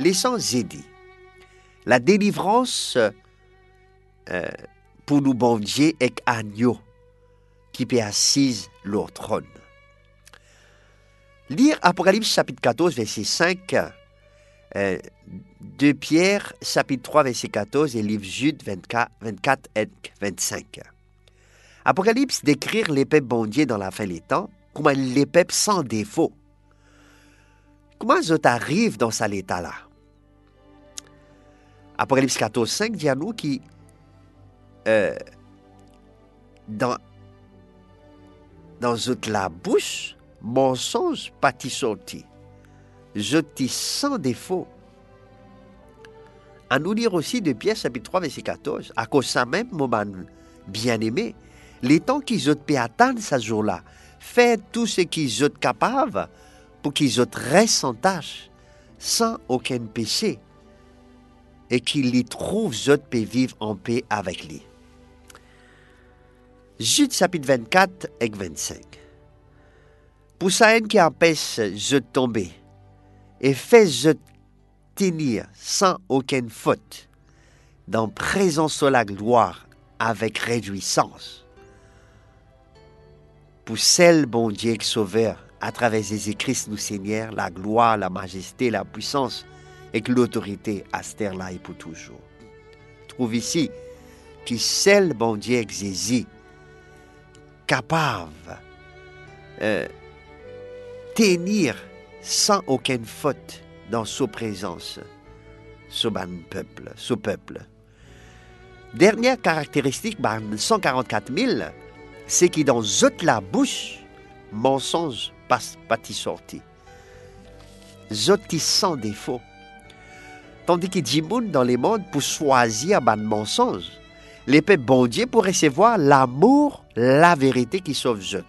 laissant Zédi. La délivrance euh, pour nous bon Dieu est agneau qui peut assise leur trône. Lire Apocalypse chapitre 14, verset 5, euh, 2 Pierre chapitre 3, verset 14 et livre Jude 24, 24 et 25. Apocalypse décrire les peuples bon Dieu dans la fin des temps comme les peuples sans défaut. Comment ils arrivent dans cet état-là? Apocalypse 14, 5 dit à nous qui euh, dans, dans la bouche, mensonge pas sorti. Je t'y sans défaut. À nous lire aussi de Pierre chapitre 3, verset 14. À cause ça même, mon bien-aimé, les temps qu'ils ont pu atteindre ce jour-là, faites tout ce qu'ils ont capable pour qu'ils restent en tâche, sans aucun péché, et qu'ils y trouvent autres peut vivre en paix avec lui. Jude chapitre 24 et 25. Pour ça qui empêche de tomber et fait je tenir sans aucune faute dans présence de la gloire avec réjouissance. Pour celle, bon Dieu, sauveur, à travers Jésus-Christ, nous Seigneur, la gloire, la majesté, la puissance et que l'autorité à pour toujours. Trouve ici que celle, bon Dieu, Jésus, capable euh, tenir sans aucune faute dans sa présence, ce peuple, ce peuple. Dernière caractéristique, 144 000, c'est que dans toute la bouche, mensonge passe pas sorti. Zot sans défaut. Tandis que Djimoun dans les mondes pour choisir un mensonge, les peuples bon Dieu pour recevoir l'amour, la vérité qui sauve Zot.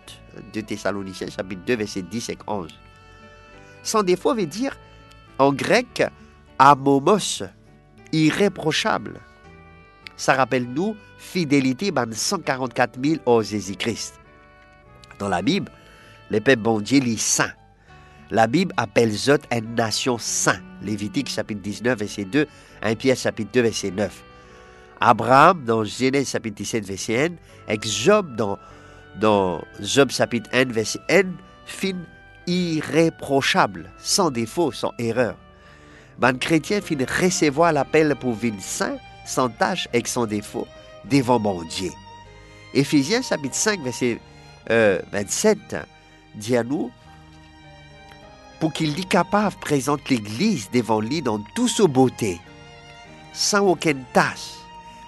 De Thessaloniciens chapitre 2 verset 10 et 11. Sans défaut veut dire en grec amomos, irréprochable. Ça rappelle nous fidélité ben 144 000 au Jésus-Christ. Dans la Bible, les peuples bon Dieu les saints. La Bible appelle Zot une nation sainte. Lévitique chapitre 19 verset 2, 1 Pierre chapitre 2 verset 9. Abraham dans Genèse chapitre 17 verset 1, et Job dans, Job chapitre 1 verset 1, fin irréprochable, sans défaut, sans erreur. Ben chrétien recevoir l'appel pour vivre saint, sans tâche et sans défaut, devant mon Dieu. Éphésiens chapitre 5 verset 27 euh, dit à nous, pour qu'il y capable présente l'Église devant lui dans toute sa beauté, sans aucune tâche,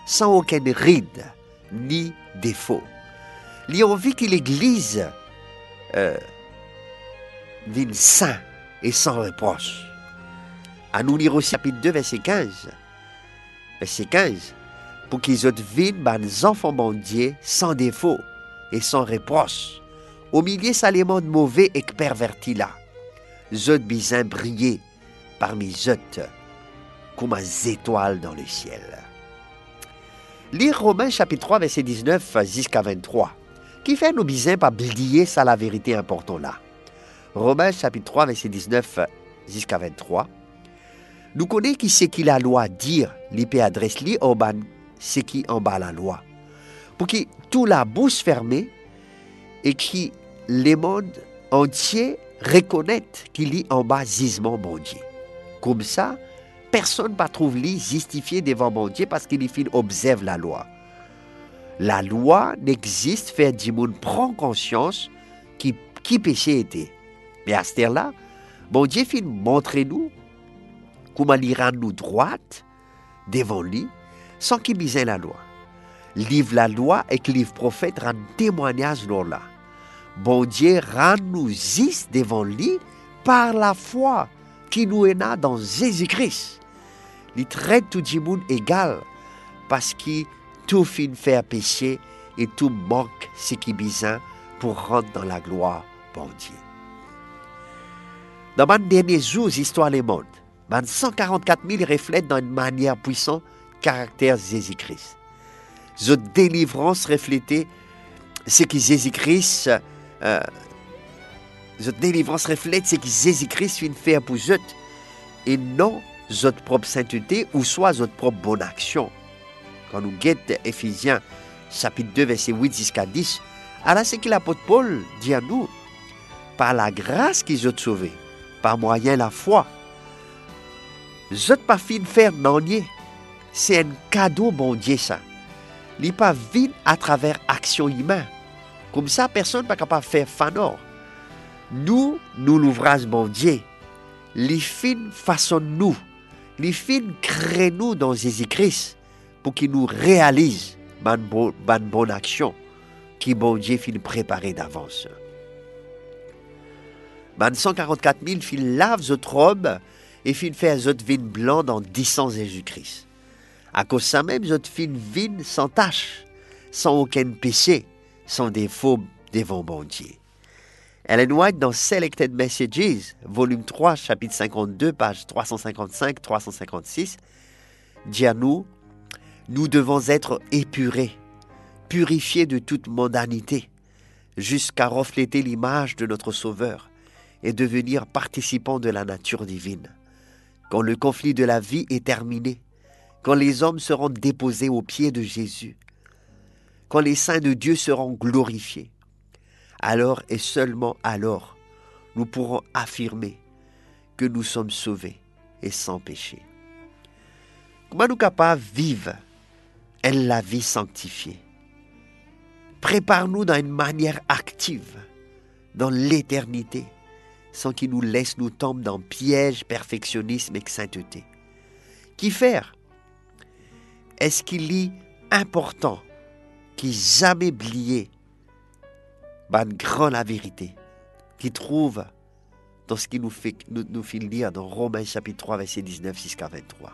sans aucune ride, ni défaut. Il a envie que l'Église euh, vienne saint et sans reproche. À nous lire au chapitre 2, verset 15. Verset 15. Pour qu'ils viennent des enfants bon Dieu sans défaut et sans reproche. Au milieu salement de mauvais et pervertis là. Zot bizin briller parmi zot comme des étoiles dans le ciel. Lire Romains chapitre 3, verset 19 jusqu'à 23, qui fait nous bizin pas oublier ça la vérité importante là. Romains chapitre 3, verset 19 jusqu'à 23. Nous connaissons qui c'est qui la loi dire, l'IP adresse li c'est qui en bas la loi. Pour que tout la bouche fermée et qui les mondes entiers reconnaissent qu'il y en bas gisement bon Dieu. Comme ça, personne ne trouve lui justifié devant mon Dieu parce qu'il observe la loi. La loi n'existe fait du monde prend conscience qui, qui péché était. Mais à ce là bon Dieu fin montrer nous comment il rend nous droite devant lui sans qu'il bise la loi. Livre la loi et que livre prophète rend témoignage dans là. Bon Dieu rend nous juste devant lui par la foi qui nous est là dans Jésus-Christ. Il traite tout le monde égal parce qu'il tout fin fait péché et tout manque ce qui besoin pour rentrer dans la gloire, bon Dieu. Dans les derniers jours, histoire les mondes, 144 000 reflètent d'une manière puissante caractère Jésus-Christ. Cette délivrance reflétait ce que Jésus-Christ, euh, délivrance reflète ce que Jésus-Christ vient faire pour eux, et non votre propre sainteté ou soit votre propre bonne action. Quand nous guettons Ephésiens chapitre 2 verset 8 jusqu'à 10, alors c'est que l'apôtre Paul dit à nous, par la grâce qu'ils ont sauvé, par moyen la foi. Je pas fin faire. C'est un cadeau, bon Dieu, ça. Il n'est pas vide à travers action humaine. Comme ça, personne n'est capable de faire fanor. Nous, nous l'ouvrage, bon Dieu. Les fins façonnent nous. Les fins créent nous dans Jésus-Christ pour qu'il nous réalise une bonne action qui, bon Dieu, fin préparer d'avance. Man 144 000 fil lave votre robe et fin fait votre vin blanc dans 10 Jésus-Christ. À cause ça même, votre fin vin sans tache, sans aucun péché, sans défaut devant bon Dieu. Ellen White dans Selected Messages, volume 3, chapitre 52, page 355-356, dit à nous, nous devons être épurés, purifiés de toute mondanité, jusqu'à refléter l'image de notre Sauveur et devenir participants de la nature divine. Quand le conflit de la vie est terminé, quand les hommes seront déposés aux pieds de Jésus, quand les saints de Dieu seront glorifiés, alors et seulement alors, nous pourrons affirmer que nous sommes sauvés et sans péché. Comment nous capables vivre elle la vie sanctifiée? Prépare-nous d'une manière active dans l'éternité, sans qu'il nous laisse nous tomber dans piège, perfectionnisme et sainteté. Qui faire? Est-ce qu'il est important qu'il jamais oublié ben, grand la vérité, qui trouve dans ce qui nous fait, nous, nous fait lire dans Romains chapitre 3, verset 19 jusqu'à 23.